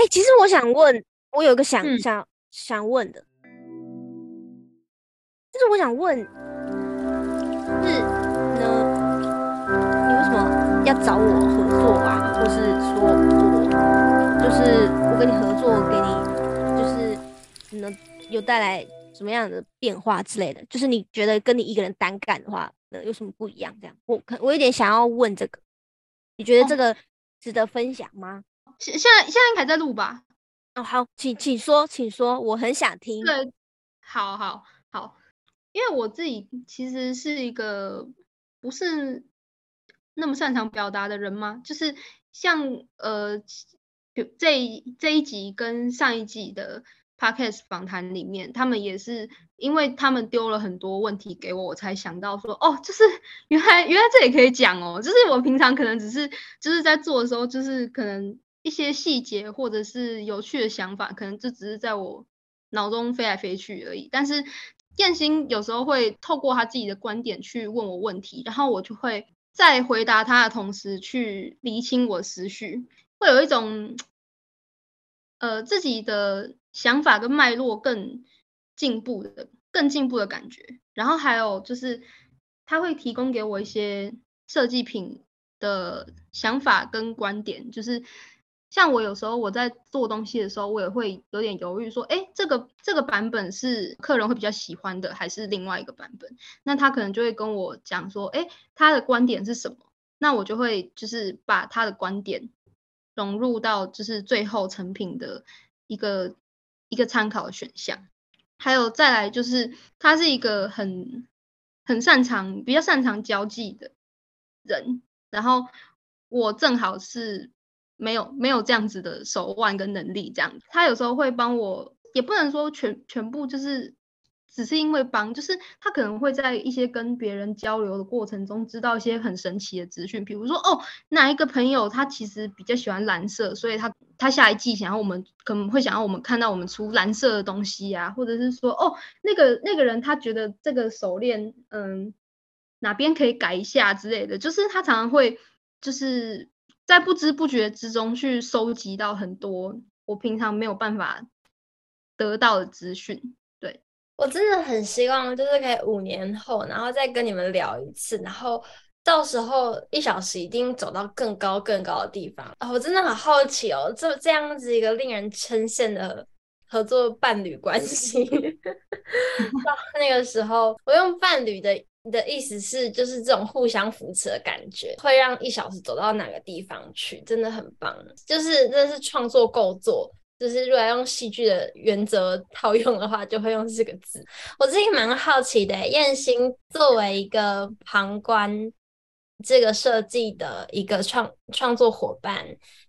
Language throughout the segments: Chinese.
哎、欸，其实我想问，我有一个想、嗯、想想问的，就是我想问，是呢，你为什么要找我合作啊？或是说我就是我跟你合作，给你就是能有带来什么样的变化之类的？就是你觉得跟你一个人单干的话，呃，有什么不一样？这样，我可我有点想要问这个，你觉得这个值得分享吗？现现在现在应该在录吧？哦，好，请请说，请说，我很想听。对，好好好，因为我自己其实是一个不是那么擅长表达的人嘛，就是像呃，这这一集跟上一集的 Podcast 访谈里面，他们也是因为他们丢了很多问题给我，我才想到说，哦，就是原来原来这也可以讲哦，就是我平常可能只是就是在做的时候，就是可能。一些细节或者是有趣的想法，可能就只是在我脑中飞来飞去而已。但是彦星有时候会透过他自己的观点去问我问题，然后我就会在回答他的同时去厘清我思绪，会有一种呃自己的想法跟脉络更进步的、更进步的感觉。然后还有就是他会提供给我一些设计品的想法跟观点，就是。像我有时候我在做东西的时候，我也会有点犹豫，说，哎，这个这个版本是客人会比较喜欢的，还是另外一个版本？那他可能就会跟我讲说，哎，他的观点是什么？那我就会就是把他的观点融入到就是最后成品的一个一个参考选项。还有再来就是他是一个很很擅长比较擅长交际的人，然后我正好是。没有没有这样子的手腕跟能力，这样他有时候会帮我，也不能说全全部就是只是因为帮，就是他可能会在一些跟别人交流的过程中，知道一些很神奇的资讯，比如说哦，哪一个朋友他其实比较喜欢蓝色，所以他他下一季想要我们可能会想要我们看到我们出蓝色的东西啊，或者是说哦，那个那个人他觉得这个手链嗯哪边可以改一下之类的，就是他常常会就是。在不知不觉之中去收集到很多我平常没有办法得到的资讯，对，我真的很希望就是可以五年后，然后再跟你们聊一次，然后到时候一小时一定走到更高更高的地方。哦，我真的很好奇哦，这这样子一个令人称羡的合作伴侣关系，到那个时候我用伴侣的。你的意思是，就是这种互相扶持的感觉，会让一小时走到哪个地方去，真的很棒。就是这是创作构作，就是如果要用戏剧的原则套用的话，就会用这个字。我自己蛮好奇的，彦星作为一个旁观这个设计的一个创创作伙伴，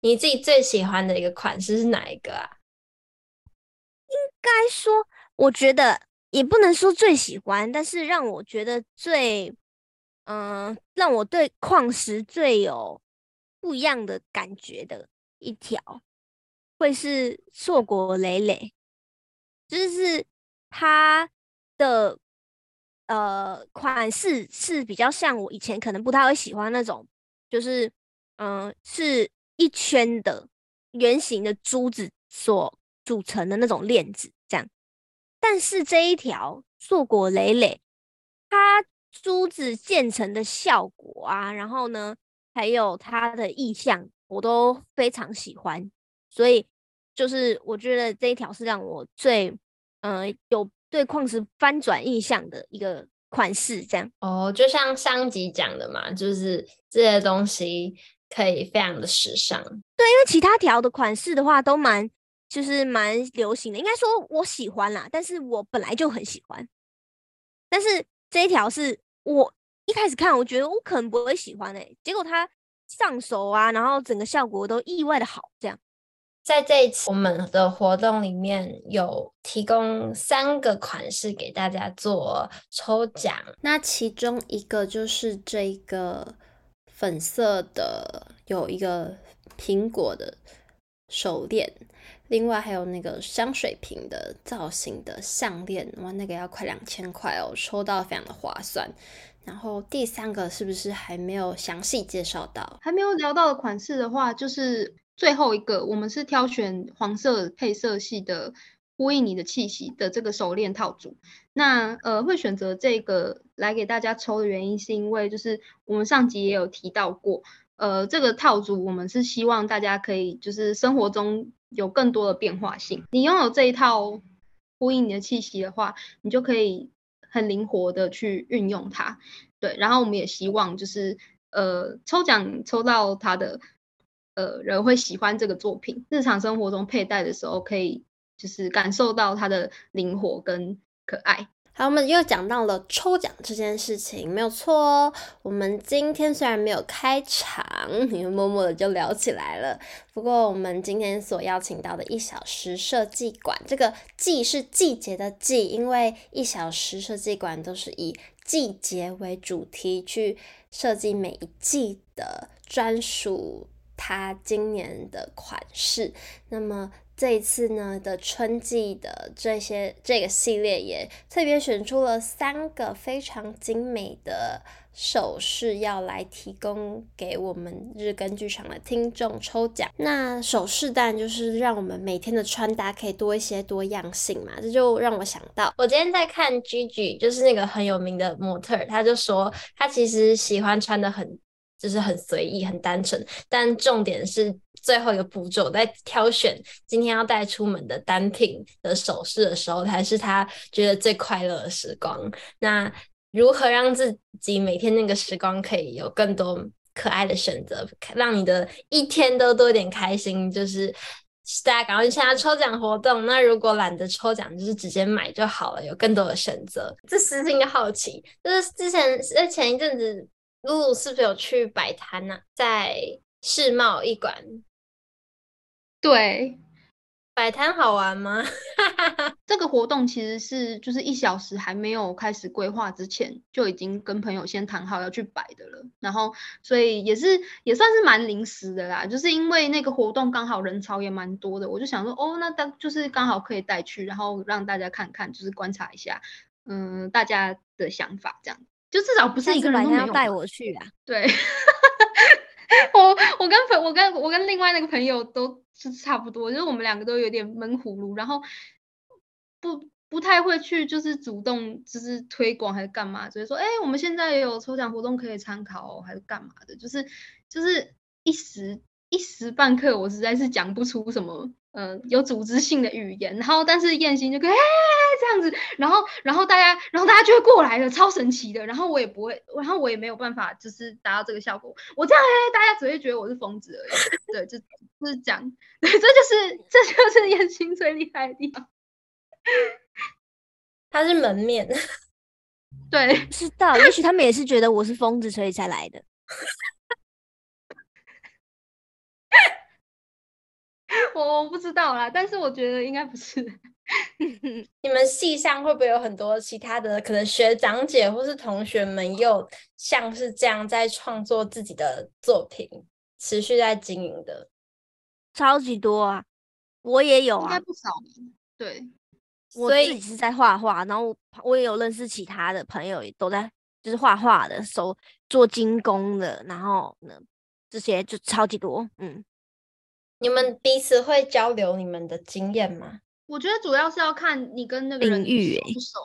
你自己最喜欢的一个款式是哪一个啊？应该说，我觉得。也不能说最喜欢，但是让我觉得最，嗯、让我对矿石最有不一样的感觉的一条，会是硕果累累，就是它的呃款式是比较像我以前可能不太会喜欢那种，就是嗯、是一圈的圆形的珠子所组成的那种链子，但是这一条硕果累累，它珠子建成的效果啊，然后呢，还有它的意象，我都非常喜欢。所以就是我觉得这一条是让我最嗯、呃、有对矿石翻转印象的一个款式。这样哦，就像上集讲的嘛，就是这些东西可以非常的时尚。对，因为其他条的款式的话都蛮。就是蛮流行的，应该说我喜欢啦，但是我本来就很喜欢。但是这一条是我一开始看，我觉得我可能不会喜欢诶、欸，结果它上手啊，然后整个效果都意外的好。这样，在这一次我们的活动里面有提供三个款式给大家做抽奖，那其中一个就是这个粉色的，有一个苹果的手链。另外还有那个香水瓶的造型的项链，哇，那个要快两千块哦，抽到非常的划算。然后第三个是不是还没有详细介绍到？还没有聊到的款式的话，就是最后一个，我们是挑选黄色配色系的。呼应你的气息的这个手链套组，那呃会选择这个来给大家抽的原因，是因为就是我们上集也有提到过，呃这个套组我们是希望大家可以就是生活中有更多的变化性。你拥有这一套呼应你的气息的话，你就可以很灵活的去运用它。对，然后我们也希望就是呃抽奖抽到它的呃人会喜欢这个作品，日常生活中佩戴的时候可以。就是感受到它的灵活跟可爱。好，我们又讲到了抽奖这件事情，没有错哦。我们今天虽然没有开场，你们默默的就聊起来了。不过，我们今天所邀请到的一小时设计馆，这个“季”是季节的“季”，因为一小时设计馆都是以季节为主题去设计每一季的专属它今年的款式。那么。这一次呢的春季的这些这个系列也特别选出了三个非常精美的首饰要来提供给我们日更剧场的听众抽奖。那首饰当然就是让我们每天的穿搭可以多一些多样性嘛，这就让我想到，我今天在看 Gigi，就是那个很有名的模特，他就说他其实喜欢穿的很。就是很随意、很单纯，但重点是最后一个步骤，在挑选今天要带出门的单品的首饰的时候，才是他觉得最快乐的时光。那如何让自己每天那个时光可以有更多可爱的选择，让你的一天都多一点开心？就是大家赶快参加抽奖活动。那如果懒得抽奖，就是直接买就好了，有更多的选择。这私心的好奇，就是之前在前一阵子。露露是不是有去摆摊呢？在世贸一馆。对，摆摊好玩吗？这个活动其实是就是一小时还没有开始规划之前，就已经跟朋友先谈好要去摆的了。然后，所以也是也算是蛮临时的啦。就是因为那个活动刚好人潮也蛮多的，我就想说，哦，那当就是刚好可以带去，然后让大家看看，就是观察一下，嗯，大家的想法这样。就至少不是一个人都没有带我去啊！对，我我跟朋我跟我跟另外那个朋友都是差不多，就是我们两个都有点闷葫芦，然后不不太会去就是主动就是推广还是干嘛，就是说哎、欸，我们现在也有抽奖活动可以参考，还是干嘛的，就是就是一时一时半刻我实在是讲不出什么。嗯、呃，有组织性的语言，然后但是燕心就可以哎这样子，然后然后大家然后大家就会过来了，超神奇的。然后我也不会，然后我也没有办法就是达到这个效果。我这样哎，大家只会觉得我是疯子而已。对，就就是讲，对，这就是这就是燕心最厉害的地方。他是门面，对，不知道，也许他们也是觉得我是疯子，所以才来的。我我不知道啦，但是我觉得应该不是。你们系上会不会有很多其他的可能学长姐或是同学们，又像是这样在创作自己的作品，持续在经营的？超级多啊！我也有啊，应该不少。对，我自己是在画画，然后我也有认识其他的朋友，也都在就是画画的，手做精工的，然后呢，这些就超级多，嗯。你们彼此会交流你们的经验吗？我觉得主要是要看你跟那个人熟不熟，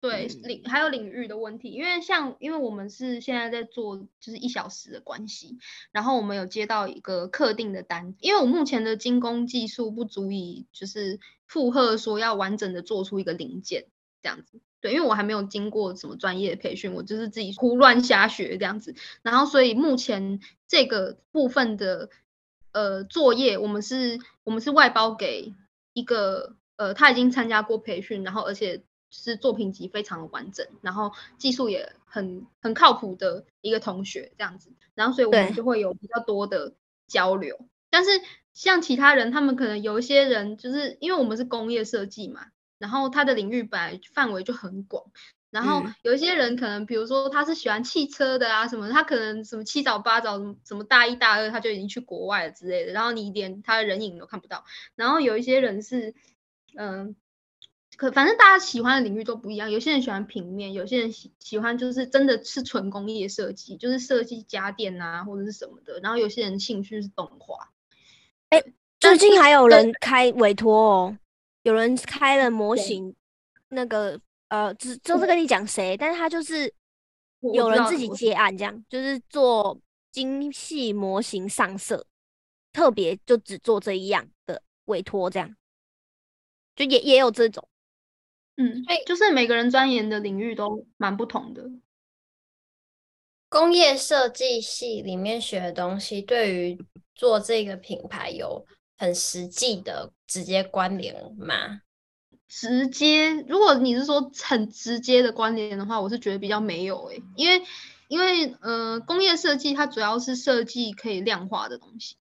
对领还有领域的问题。因为像因为我们是现在在做就是一小时的关系，然后我们有接到一个客定的单，因为我目前的精工技术不足以就是负荷说要完整的做出一个零件这样子。对，因为我还没有经过什么专业的培训，我就是自己胡乱瞎学这样子。然后所以目前这个部分的。呃，作业我们是，我们是外包给一个，呃，他已经参加过培训，然后而且是作品集非常的完整，然后技术也很很靠谱的一个同学这样子，然后所以我们就会有比较多的交流。但是像其他人，他们可能有一些人就是因为我们是工业设计嘛，然后他的领域本来范围就很广。然后有一些人可能，比如说他是喜欢汽车的啊什么，他可能什么七早八早，什么大一大二他就已经去国外了之类的，然后你连他的人影都看不到。然后有一些人是，嗯、呃，可反正大家喜欢的领域都不一样。有些人喜欢平面，有些人喜喜欢就是真的是纯工业设计，就是设计家电啊或者是什么的。然后有些人兴趣是动画，哎、欸，最近还有人开委托哦，有人开了模型，那个呃，只就是跟你讲谁，但是他就是有人自己接案，这样就是做精细模型上色，特别就只做这一样的委托，这样就也也有这种。嗯，对，就是每个人钻研的领域都蛮不同的。工业设计系里面学的东西，对于做这个品牌有很实际的直接关联吗？直接，如果你是说很直接的关联的话，我是觉得比较没有诶、因为因为呃，工业设计它主要是设计可以量化的东西，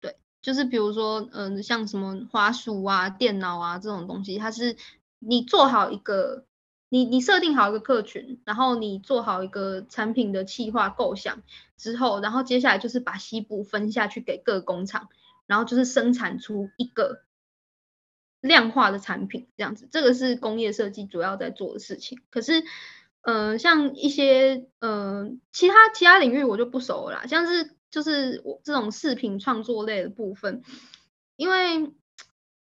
对，就是比如说嗯、像什么花束啊、电脑啊这种东西，它是。你做好一个，你你设定好一个客群，然后你做好一个产品的企划构想之后，然后接下来就是把西部分下去给各工厂，然后就是生产出一个量化的产品，这样子，这个是工业设计主要在做的事情。可是，呃，像一些呃其他其他领域我就不熟了啦，像是就是我这种视频创作类的部分，因为。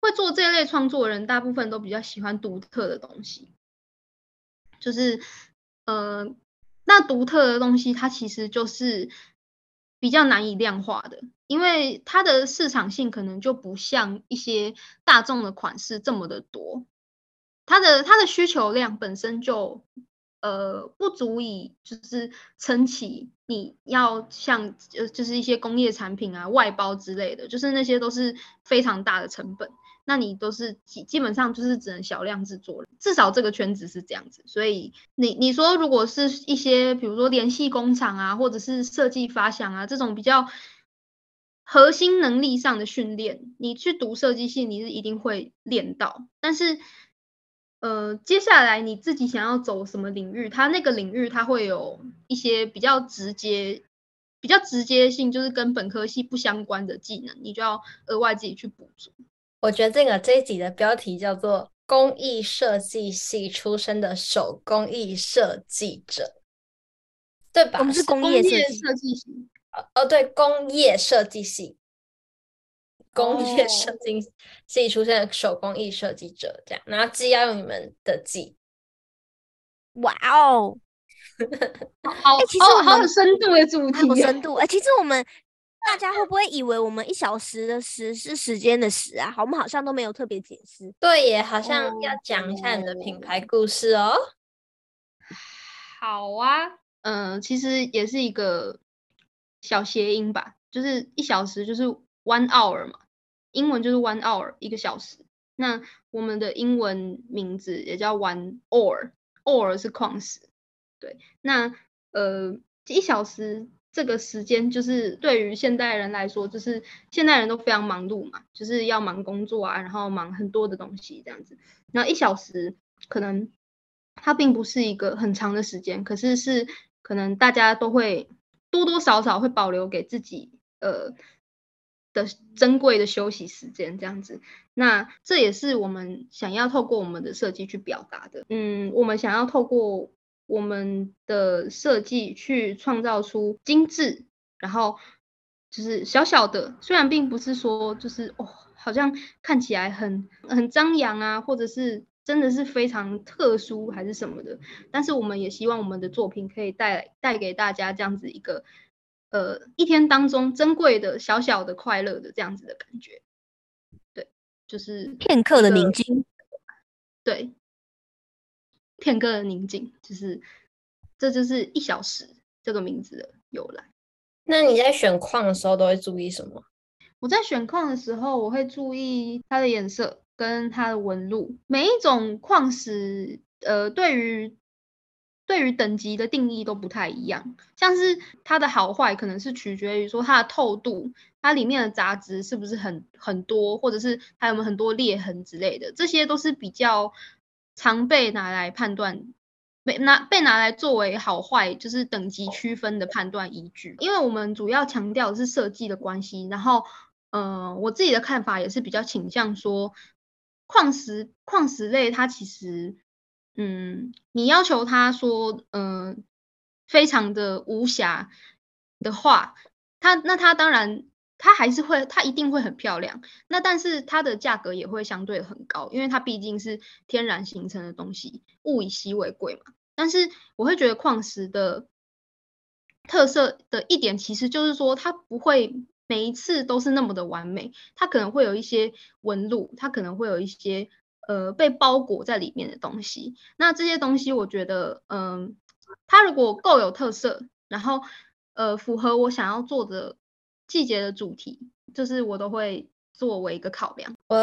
会做这类创作的人，大部分都比较喜欢独特的东西，就是，呃，那独特的东西，它其实就是比较难以量化的，因为它的市场性可能就不像一些大众的款式这么的多，它的它的需求量本身就，呃，不足以就是撑起你要像呃就是一些工业产品啊外包之类的，就是那些都是非常大的成本。那你都是基基本上就是只能小量制作，至少这个圈子是这样子。所以你你说如果是一些比如说联系工厂啊，或者是设计发想啊这种比较核心能力上的训练，你去读设计系你是一定会练到。但是呃接下来你自己想要走什么领域，它那个领域它会有一些比较直接、比较直接性，就是跟本科系不相关的技能，你就要额外自己去补足。我觉得这个这一集的标题叫做“工艺设计系出身的手工艺设计者”，对吧？我们是工业设计系。哦，对，工业设计系，工业设计系出现的手工艺设计者，这样，然后技要用你们的技。哇哦，好，其实我好有深度的主题，有深度。哎，其实我们。大家会不会以为我们一小时的时是时间的时啊？好，我们好像都没有特别解释。对耶，好像要讲一下你的品牌故事哦。哦好啊，嗯、呃，其实也是一个小谐音吧，就是一小时就是 one hour 嘛，英文就是 one hour 一个小时。那我们的英文名字也叫 one ore，ore 是矿石。对，那呃一小时。这个时间就是对于现代人来说，就是现代人都非常忙碌嘛，就是要忙工作啊，然后忙很多的东西这样子。那一小时可能它并不是一个很长的时间，可是是可能大家都会多多少少会保留给自己呃的珍贵的休息时间这样子。那这也是我们想要透过我们的设计去表达的。嗯，我们想要透过。我们的设计去创造出精致，然后就是小小的，虽然并不是说就是哦，好像看起来很很张扬啊，或者是真的是非常特殊还是什么的，但是我们也希望我们的作品可以带带给大家这样子一个呃一天当中珍贵的小小的快乐的这样子的感觉，对，就是片刻的宁静，对。片刻的宁静，就是这就是一小时这个名字的由来。那你在选矿的时候都会注意什么？我在选矿的时候，我会注意它的颜色跟它的纹路。每一种矿石，呃，对于对于等级的定义都不太一样。像是它的好坏，可能是取决于说它的透度，它里面的杂质是不是很很多，或者是还有没有很多裂痕之类的，这些都是比较。常被拿来判断，被拿被拿来作为好坏，就是等级区分的判断依据。因为我们主要强调的是设计的关系，然后，呃，我自己的看法也是比较倾向说，矿石矿石类它其实，嗯，你要求它说，嗯、非常的无瑕的话，它那它当然它还是会，它一定会很漂亮。那但是它的价格也会相对很高，因为它毕竟是天然形成的东西，物以稀为贵嘛。但是我会觉得矿石的特色的一点，其实就是说它不会每一次都是那么的完美，它可能会有一些纹路，它可能会有一些呃被包裹在里面的东西。那这些东西，我觉得，嗯、它如果够有特色，然后呃符合我想要做的。季节的主题，就是我都会作为一个考量。我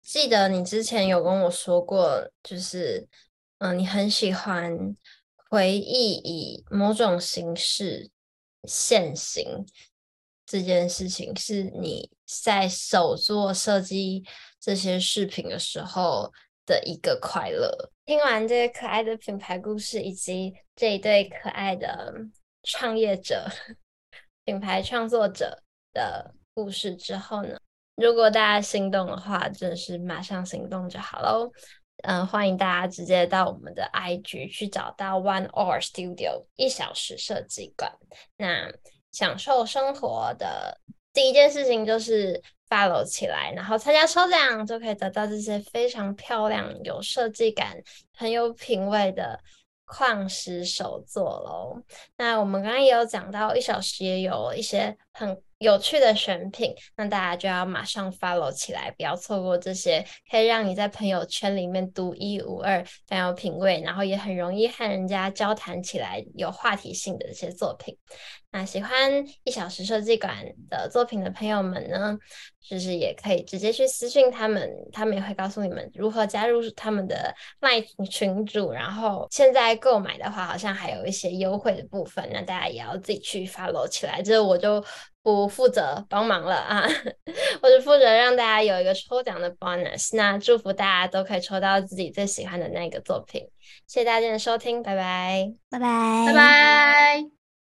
记得你之前有跟我说过，就是嗯、你很喜欢回忆以某种形式现形这件事情，是你在手做设计这些饰品的时候的一个快乐。听完这个可爱的品牌故事，以及这一对可爱的创业者、品牌创作者。的故事之后呢，如果大家心动的话，真的是马上行动就好喽。嗯、欢迎大家直接到我们的 IG 去找到 One Hour Studio 一小时设计馆。那享受生活的第一件事情就是 follow 起来，然后参加抽奖，就可以得到这些非常漂亮、有设计感、很有品味的矿石手作喽。那我们刚刚也有讲到，一小时也有一些很。有趣的选品，那大家就要马上 follow 起来，不要错过这些可以让你在朋友圈里面独一无二、非常有品味，然后也很容易和人家交谈起来有话题性的这些作品。那喜欢一小时设计馆的作品的朋友们呢，就是也可以直接去私信他们，他们也会告诉你们如何加入他们的卖群主。然后现在购买的话，好像还有一些优惠的部分，那大家也要自己去 follow 起来。这我就。不负责帮忙了啊，我只负责让大家有一个抽奖的 bonus。那祝福大家都可以抽到自己最喜欢的那个作品。谢谢大家的收听，拜拜，拜拜，拜拜。